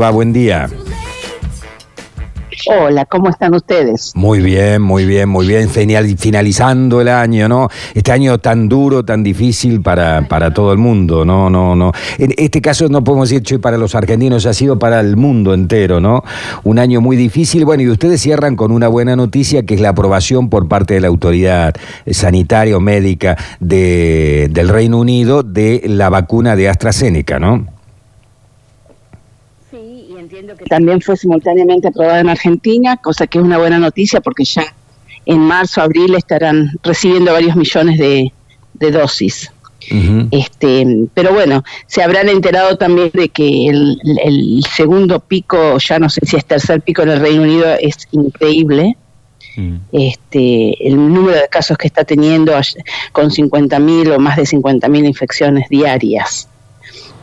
Va, buen día. Hola, ¿cómo están ustedes? Muy bien, muy bien, muy bien. Finalizando el año, ¿no? Este año tan duro, tan difícil para, para todo el mundo, ¿no? no, no. En este caso no podemos decir, che, para los argentinos, ha sido para el mundo entero, ¿no? Un año muy difícil. Bueno, y ustedes cierran con una buena noticia, que es la aprobación por parte de la autoridad sanitaria o médica de, del Reino Unido de la vacuna de AstraZeneca, ¿no? Que también fue simultáneamente aprobada en Argentina, cosa que es una buena noticia porque ya en marzo, abril estarán recibiendo varios millones de, dosis. este, pero bueno, se habrán enterado también de que el, segundo pico, ya no sé si es tercer pico en el Reino Unido, es increíble. Mm. Este, el número de casos que está teniendo con 50.000 o más de 50.000 infecciones diarias.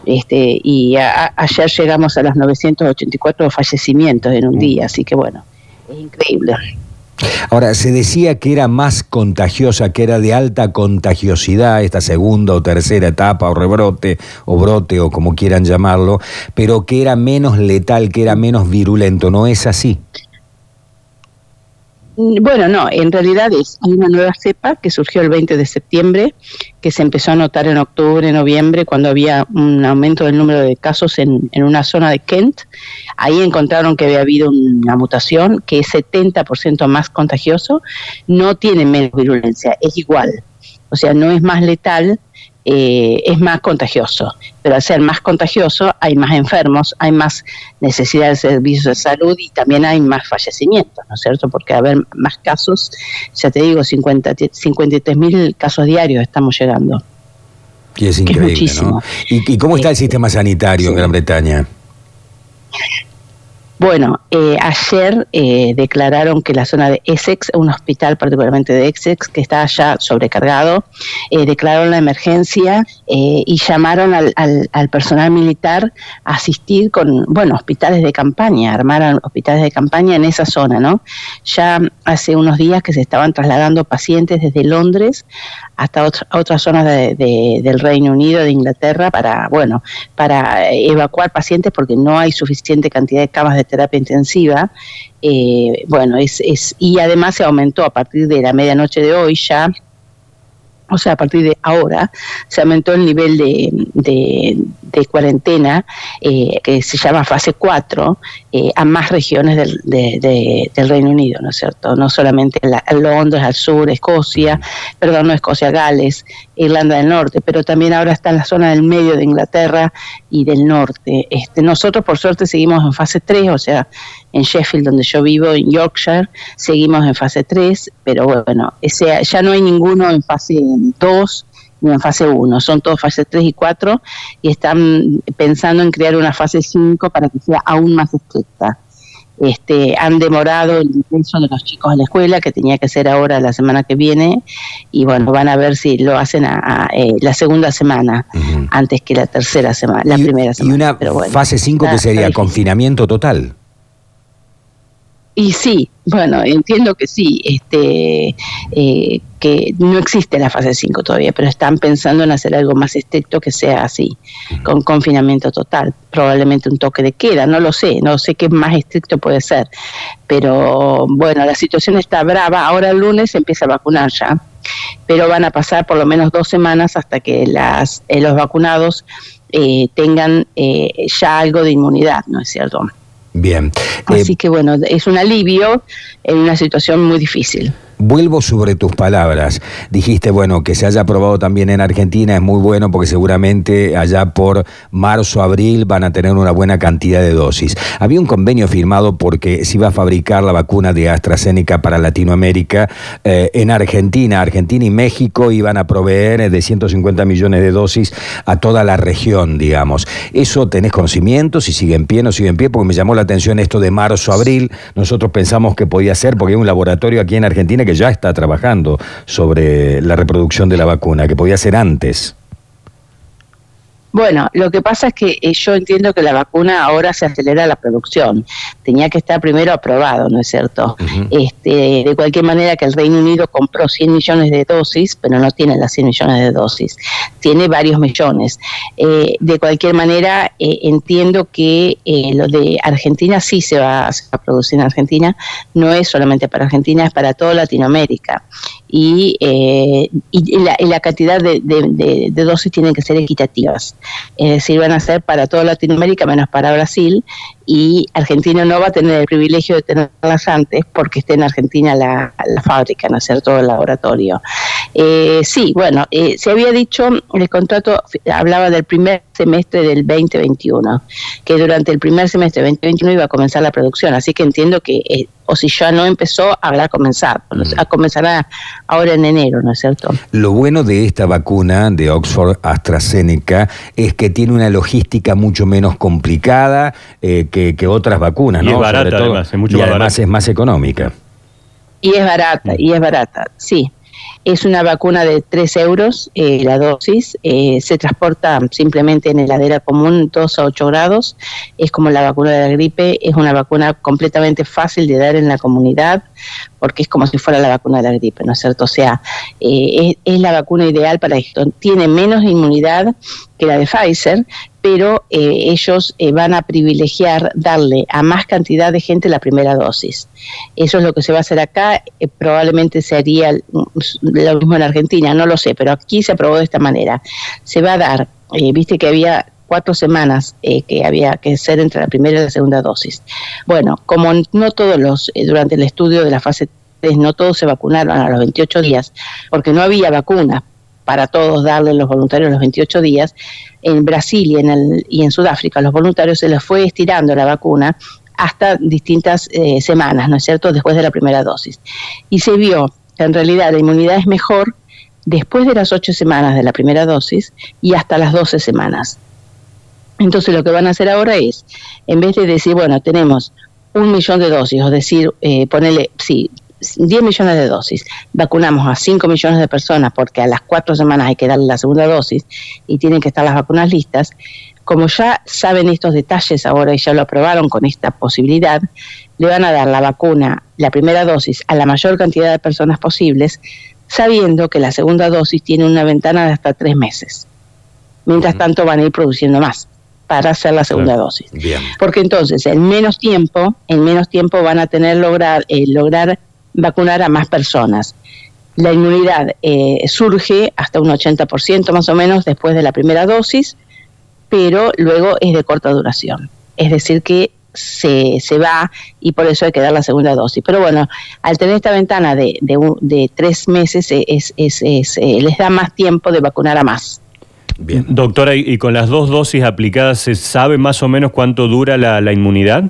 Este, y ayer llegamos a los 984 fallecimientos en un mm. día, así que bueno, es increíble. Ahora, se decía que era más contagiosa, que era de alta contagiosidad esta segunda o tercera etapa o rebrote o brote o como quieran llamarlo, pero que era menos letal, que era menos virulento, ¿no es así? Mm, bueno, no, en realidad es, hay una nueva cepa que surgió el 20 de septiembre, que se empezó a notar en octubre, noviembre, cuando había un aumento del número de casos en, en una zona de Kent. Ahí encontraron que había habido una mutación que es 70% más contagioso, no tiene menos virulencia, es igual. O sea, no es más letal, eh, es más contagioso. Pero al ser más contagioso hay más enfermos, hay más necesidad de servicios de salud y también hay más fallecimientos, ¿no es cierto? Porque a haber más casos, ya te digo, 50, 53 mil casos diarios estamos llegando. Y es increíble, ¿no? ¿Y, cómo está el sistema sanitario en Gran Bretaña? Bueno, eh, ayer eh, declararon que la zona de Essex, un hospital particularmente de Essex, que está ya sobrecargado, eh, declararon la emergencia y llamaron al, al, personal militar a asistir con, bueno, hospitales de campaña, armaron hospitales de campaña en esa zona, ¿no? Ya hace unos días que se estaban trasladando pacientes desde Londres hasta otra, otras zonas de, del Reino Unido, de Inglaterra, para, bueno, para evacuar pacientes porque no hay suficiente cantidad de camas de terapia intensiva. Eh, bueno, es, es, y además se aumentó a partir de la medianoche de hoy ya o sea, a partir de ahora, se aumentó el nivel de, de, cuarentena, eh, que se llama fase 4, eh, a más regiones del, del, Reino Unido, ¿no es cierto? No solamente en Londres, al sur, Escocia, perdón, no Escocia, Gales, Irlanda del Norte, pero también ahora está en la zona del medio de Inglaterra y del norte. Este, nosotros, por suerte, seguimos en fase 3, o sea, en Sheffield, donde yo vivo, en Yorkshire, seguimos en fase 3, pero bueno, ese, ya no hay ninguno en fase 2 ni en fase 1, son todos fase 3 y 4 y están pensando en crear una fase 5 para que sea aún más estricta. Este, han demorado el ingreso de los chicos a la escuela, que tenía que ser ahora la semana que viene, y bueno, van a ver si lo hacen a, eh, la segunda semana, antes que la tercera semana, la primera semana. Y una fase 5 que sería confinamiento total. Y sí, bueno, entiendo que sí, este, eh, que no existe la fase 5 todavía, pero están pensando en hacer algo más estricto que sea así, con confinamiento total, probablemente un toque de queda, no lo sé, no sé qué más estricto puede ser, pero bueno, la situación está brava, ahora el lunes se empieza a vacunar ya, pero van a pasar por lo menos dos semanas hasta que las, eh, los vacunados eh, tengan ya algo de inmunidad, ¿no es cierto? Bien. Así eh, que bueno, es un alivio en una situación muy difícil. Vuelvo sobre tus palabras. Dijiste, bueno, que se haya aprobado también en Argentina es muy bueno porque seguramente allá por marzo, abril van a tener una buena cantidad de dosis. Había un convenio firmado porque se iba a fabricar la vacuna de AstraZeneca para Latinoamérica eh, en Argentina. Argentina y México iban a proveer de 150 millones de dosis a toda la región, digamos. ¿Eso tenés conocimiento? Si sigue en pie, no sigue en pie, porque me llamó la atención esto de marzo, abril. Nosotros pensamos que podía ser porque hay un laboratorio aquí en Argentina que ya está trabajando sobre la reproducción de la vacuna, que podía ser antes. Bueno, lo que pasa es que eh, yo entiendo que la vacuna ahora se acelera la producción. Tenía que estar primero aprobado, ¿no es cierto? este, de cualquier manera que el Reino Unido compró 100 millones de dosis, pero no tiene las 100 millones de dosis, tiene varios millones. Eh, de cualquier manera, eh, entiendo que lo de Argentina sí se va, a producir en Argentina, no es solamente para Argentina, es para toda Latinoamérica. Y, y, la, cantidad de, de dosis tienen que ser equitativas es decir, van a ser para toda Latinoamérica menos para Brasil y Argentina no va a tener el privilegio de tenerlas antes porque esté en Argentina la, fábrica, ¿no es cierto?, el laboratorio. Eh, sí, bueno, eh, se había dicho, el contrato hablaba del primer semestre del 2021, que durante el primer semestre del 2021 iba a comenzar la producción, así que entiendo que, eh, o si ya no empezó, habrá comenzado, mm. a comenzará ahora en enero, ¿no es cierto? Lo bueno de esta vacuna de Oxford AstraZeneca es que tiene una logística mucho menos complicada, eh, que, otras vacunas, y Es barata, además, es mucho y además es más económica. Y es barata, y es barata, sí. Es una vacuna de 3 euros eh, la dosis, eh, se transporta simplemente en heladera común 2 a 8 grados, es como la vacuna de la gripe, es una vacuna completamente fácil de dar en la comunidad porque es como si fuera la vacuna de la gripe, ¿no es cierto? O sea, eh, es, la vacuna ideal para esto. Tiene menos inmunidad que la de Pfizer, pero ellos van a privilegiar darle a más cantidad de gente la primera dosis. Eso es lo que se va a hacer acá, probablemente se haría lo mismo en Argentina, no lo sé, pero aquí se aprobó de esta manera. Se va a dar, eh, viste que había cuatro semanas eh, que había que ser entre la primera y la segunda dosis. Bueno, como no todos los, eh, durante el estudio de la fase 3, no todos se vacunaron a los 28 días, porque no había vacuna para todos darle los voluntarios los 28 días, en Brasil y en, el, y en Sudáfrica los voluntarios se les fue estirando la vacuna hasta distintas semanas, ¿no es cierto?, después de la primera dosis. Y se vio en realidad la inmunidad es mejor después de las 8 semanas de la primera dosis y hasta las 12 semanas. Entonces lo que van a hacer ahora es, en vez de decir, bueno, tenemos un millón de dosis, o decir, eh, ponerle, sí, 10 millones de dosis, vacunamos a 5 millones de personas porque a las 4 semanas hay que darle la segunda dosis y tienen que estar las vacunas listas, como ya saben estos detalles ahora y ya lo aprobaron con esta posibilidad, le van a dar la vacuna, la primera dosis, a la mayor cantidad de personas posibles, sabiendo que la segunda dosis tiene una ventana de hasta tres meses. Mientras tanto van a ir produciendo más para hacer la segunda dosis. Porque entonces, en menos tiempo, en menos tiempo van a tener lograr, eh, lograr vacunar a más personas. La inmunidad eh, surge hasta un 80% más o menos después de la primera dosis, pero luego es de corta duración. Es decir, que se, se va y por eso hay que dar la segunda dosis. Pero bueno, al tener esta ventana de, de, tres meses, es, es, es, eh, les da más tiempo de vacunar a más. Bien. Doctora, ¿y con las dos dosis aplicadas se sabe más o menos cuánto dura la, la inmunidad?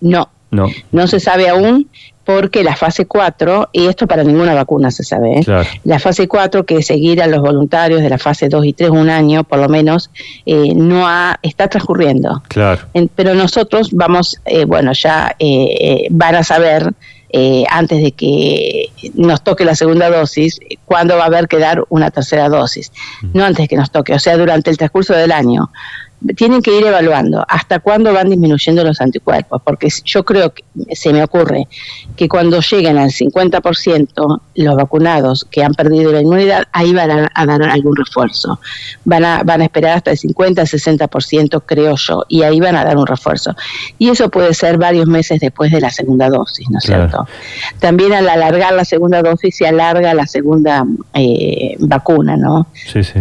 No, no. No se sabe aún, porque la fase 4, y esto para ninguna vacuna se sabe, ¿eh? la fase 4, que es seguir a los voluntarios de la fase 2 y 3 un año por lo menos, eh, no ha, está transcurriendo. Claro. pero nosotros vamos, eh, bueno, ya van a saber antes de que nos toque la segunda dosis, cuándo va a haber que dar una tercera dosis, no antes que nos toque, o sea, durante el transcurso del año tienen que ir evaluando hasta cuándo van disminuyendo los anticuerpos, porque yo creo que se me ocurre que cuando lleguen al 50% los vacunados que han perdido la inmunidad, ahí van a, dar algún refuerzo. Van a, van a esperar hasta el 50, 60%, creo yo, y ahí van a dar un refuerzo. Y eso puede ser varios meses después de la segunda dosis, ¿no es cierto? También al alargar la segunda dosis se alarga la segunda eh, vacuna, ¿no? Sí, sí.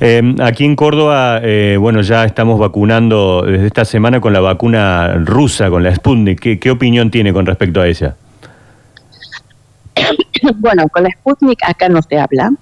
Eh, aquí en Córdoba, eh, bueno, ya estamos vacunando desde esta semana con la vacuna rusa, con la Sputnik. ¿Qué, opinión tiene con respecto a ella? Bueno, con la Sputnik acá no se habla,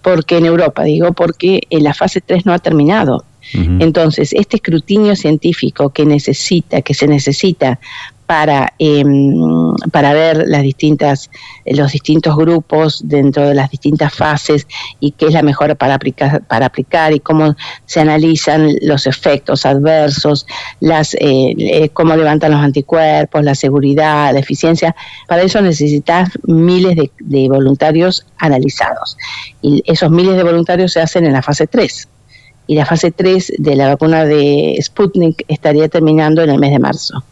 porque en Europa, digo, porque la fase 3 no ha terminado. Entonces, este escrutinio científico que necesita, que se necesita para, em, para ver las distintas, los distintos grupos dentro de las distintas fases y qué es la mejor para aplicar, para aplicar y cómo se analizan los efectos adversos, las, eh, eh, cómo levantan los anticuerpos, la seguridad, la eficiencia. Para eso necesitas miles de, de voluntarios analizados. Y esos miles de voluntarios se hacen en la fase 3. y la fase 3 de la vacuna de Sputnik estaría terminando en el mes de marzo.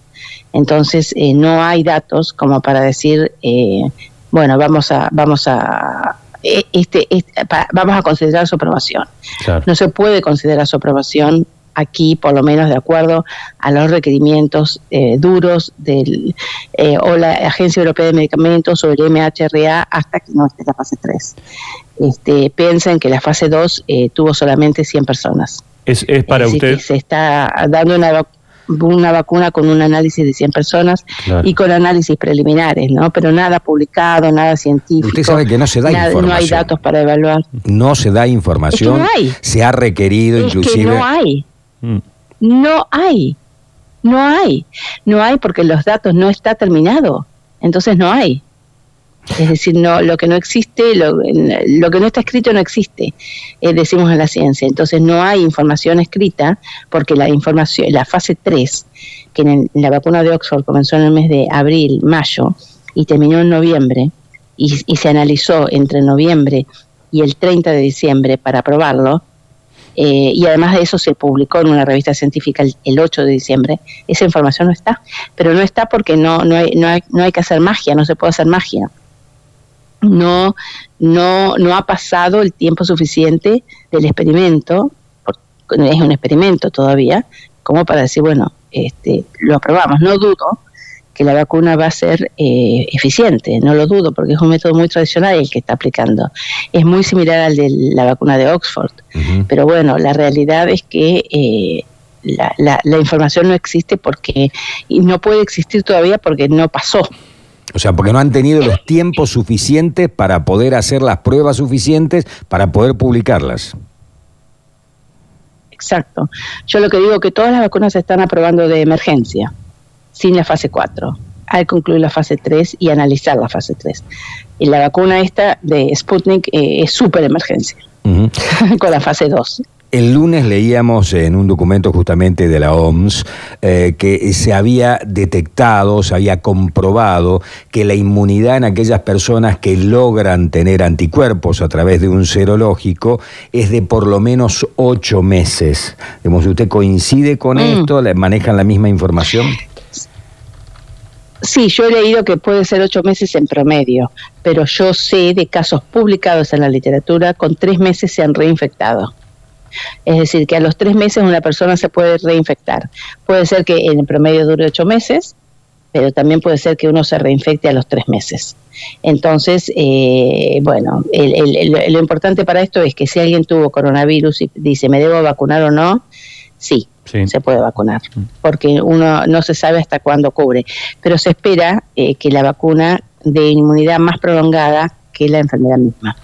Entonces, eh, no hay datos como para decir, eh, bueno, vamos a, vamos a, eh, este, este vamos a considerar su aprobación. No se puede considerar su aprobación aquí, por lo menos de acuerdo a los requerimientos duros del o la Agencia Europea de Medicamentos o el MHRA hasta que no esté la fase 3. Este, piensen que la fase 2 tuvo solamente 100 personas. Es, para usted. se está dando una una vacuna con un análisis de 100 personas y con análisis preliminares, ¿no? Pero nada publicado, nada científico. Usted sabe que no se da información. No hay datos para evaluar. No se da información. no hay. Se ha requerido inclusive. no hay. Mm. No hay. No hay. No hay porque los datos no está terminado. Entonces no hay. Es decir, no, lo que no existe, lo, que no está escrito no existe, eh, decimos en la ciencia. Entonces no hay información escrita porque la información, la fase 3, que en, la vacuna de Oxford comenzó en el mes de abril, mayo y terminó en noviembre y, se analizó entre noviembre y el 30 de diciembre para probarlo, eh, y además de eso se publicó en una revista científica el, 8 de diciembre, esa información no está, pero no está porque no, no, hay, no, hay, no hay que hacer magia, no se puede hacer magia no, no, no ha pasado el tiempo suficiente del experimento, es un experimento todavía, como para decir, bueno, este, lo aprobamos. No dudo que la vacuna va a ser eh, eficiente, no lo dudo, porque es un método muy tradicional el que está aplicando. Es muy similar al de la vacuna de Oxford, pero bueno, la realidad es que eh, la, la, la, información no existe porque, y no puede existir todavía porque no pasó. O sea, porque no han tenido los tiempos suficientes para poder hacer las pruebas suficientes para poder publicarlas. Exacto. Yo lo que digo es que todas las vacunas se están aprobando de emergencia, sin la fase 4. Hay que concluir la fase 3 y analizar la fase 3. Y la vacuna esta de Sputnik eh, es súper emergencia, con la fase 2. El lunes leíamos en un documento justamente de la OMS eh, que se había detectado, se había comprobado que la inmunidad en aquellas personas que logran tener anticuerpos a través de un serológico es de por lo menos ocho meses. ¿Usted coincide con mm. esto? ¿Manejan la misma información? Sí, yo he leído que puede ser ocho meses en promedio, pero yo sé de casos publicados en la literatura con tres meses se han reinfectado. Es decir, que a los tres meses una persona se puede reinfectar. Puede ser que en el promedio dure ocho meses, pero también puede ser que uno se reinfecte a los tres meses. Entonces, eh, bueno, lo importante para esto es que si alguien tuvo coronavirus y dice, ¿me debo vacunar o no? Sí, se puede vacunar, mm. porque uno no se sabe hasta cuándo cubre, pero se espera eh, que la vacuna de inmunidad más prolongada que la enfermedad misma.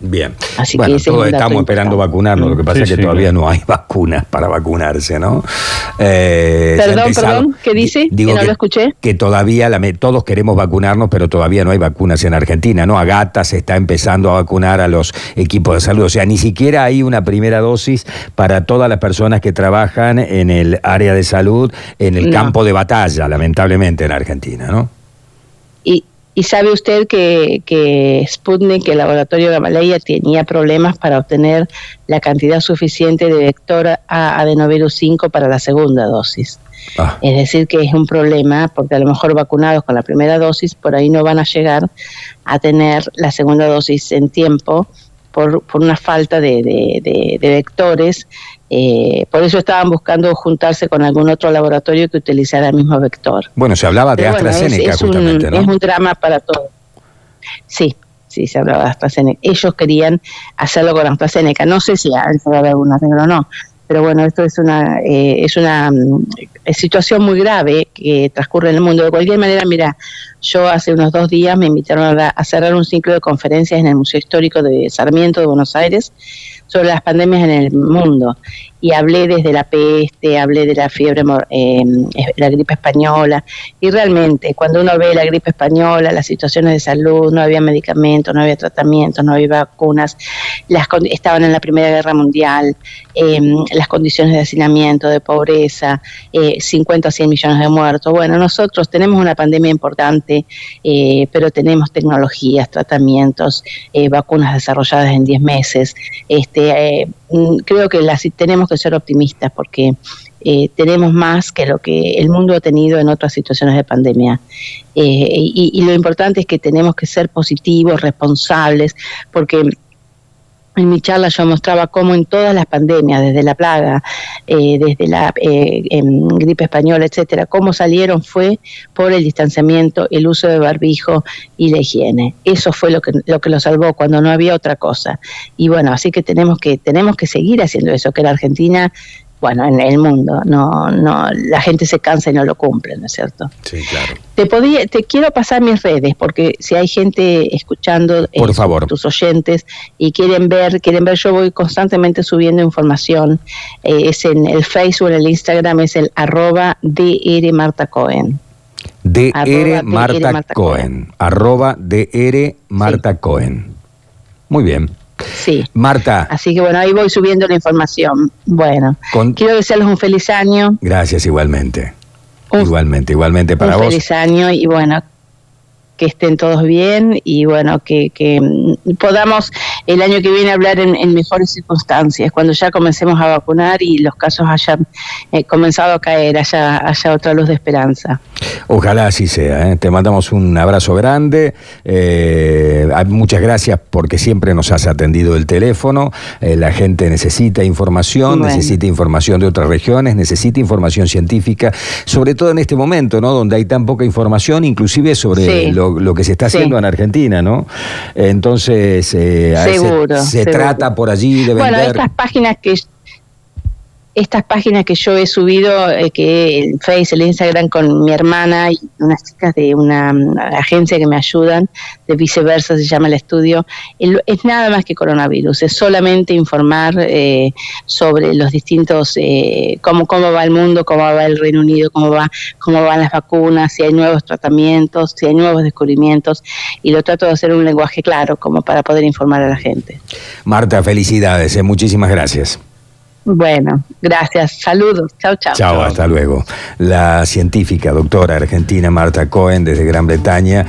Bien. bueno, todos estamos esperando vacunarnos, lo que pasa es que todavía no hay vacunas para vacunarse, ¿no? Eh, perdón, perdón, ¿qué dice? que no lo escuché. Que todavía, la, todos queremos vacunarnos, pero todavía no hay vacunas en Argentina, ¿no? Agata se está empezando a vacunar a los equipos de salud, o sea, ni siquiera hay una primera dosis para todas las personas que trabajan en el área de salud, en el campo de batalla, lamentablemente, en Argentina, ¿no? Y, sabe usted que, que Sputnik, el laboratorio de Gamaleya, tenía problemas para obtener la cantidad suficiente de vector a adenovirus 5 para la segunda dosis. Ah. Es decir, que es un problema porque a lo mejor vacunados con la primera dosis por ahí no van a llegar a tener la segunda dosis en tiempo por, por una falta de, de, de vectores eh, por eso estaban buscando juntarse con algún otro laboratorio que utilizara el mismo vector. Bueno, se hablaba de AstraZeneca es, justamente, un, Es un drama para todos. Sí, sí, se hablaba de AstraZeneca. Ellos querían hacerlo con AstraZeneca. No sé si han dado alguna regla o no, pero bueno, esto es una, eh, es una mm, situación muy grave que transcurre en el mundo. De cualquier manera, mira, yo hace unos dos días me invitaron a, a cerrar un ciclo de conferencias en el Museo Histórico de Sarmiento de Buenos Aires sobre las pandemias en el mundo y hablé desde la peste, hablé de la fiebre, eh, la gripe española, y realmente cuando uno ve la gripe española, las situaciones de salud, no había medicamentos, no había tratamientos, no había vacunas, las, estaban en la Primera Guerra Mundial, em, las condiciones de hacinamiento, de pobreza, 50 eh, a 100 millones de muertos. Bueno, nosotros tenemos una pandemia importante, eh, pero tenemos tecnologías, tratamientos, vacunas desarrolladas en 10 meses, este, mm, creo que las, tenemos que ser optimistas porque eh, tenemos más que lo que el mundo ha tenido en otras situaciones de pandemia. Eh, y, lo importante es que tenemos que ser positivos, responsables, porque en mi charla yo mostraba cómo en todas las pandemias, desde la plaga, eh, desde la gripe española, etcétera, cómo salieron fue por el distanciamiento, el uso de barbijo y la higiene. Eso fue lo que lo que lo salvó cuando no había otra cosa. Y bueno, así que tenemos que tenemos que seguir haciendo eso, que la Argentina bueno, en el mundo, no, no, la gente se cansa y no lo cumple, ¿no es cierto? Sí, claro. Te podía, te quiero pasar mis redes, porque si hay gente escuchando, Por eh, favor. tus oyentes y quieren ver, quieren ver, yo voy constantemente subiendo información, eh, es en el Facebook, en el Instagram, es el arroba DR Marta Cohen. DR Marta, Cohen, arroba DR Marta Cohen. Muy bien. Sí. Marta. Así que bueno, ahí voy subiendo la información. Bueno, quiero desearles un feliz año. Gracias, igualmente. igualmente, igualmente para vos. Un feliz año y bueno, que estén todos bien y bueno, que, que podamos el año que viene hablar en, mejores circunstancias, cuando ya comencemos a vacunar y los casos hayan eh, comenzado a caer, haya, haya otra luz de esperanza. Ojalá así sea. ¿eh? Te mandamos un abrazo grande. Eh, muchas gracias porque siempre nos has atendido el teléfono. la gente necesita información, necesita información de otras regiones, necesita información científica, sobre todo en este momento, ¿no? Donde hay tan poca información, inclusive sobre lo, que se está haciendo en Argentina, ¿no? Entonces, eh, se, trata por allí de vender. Bueno, estas páginas que estas páginas que yo he subido, eh, que el Face, el Instagram con mi hermana y unas chicas de una, agencia que me ayudan, de viceversa se llama el estudio, es nada más que coronavirus, es solamente informar eh, sobre los distintos, eh, cómo, cómo va el mundo, cómo va el Reino Unido, cómo, va, cómo van las vacunas, si hay nuevos tratamientos, si hay nuevos descubrimientos, y lo trato de hacer un lenguaje claro como para poder informar a la gente. Marta, felicidades, muchísimas gracias. Bueno, gracias. Saludos. Chao, chao. Chao, hasta luego. La científica, doctora argentina Marta Cohen, desde Gran Bretaña.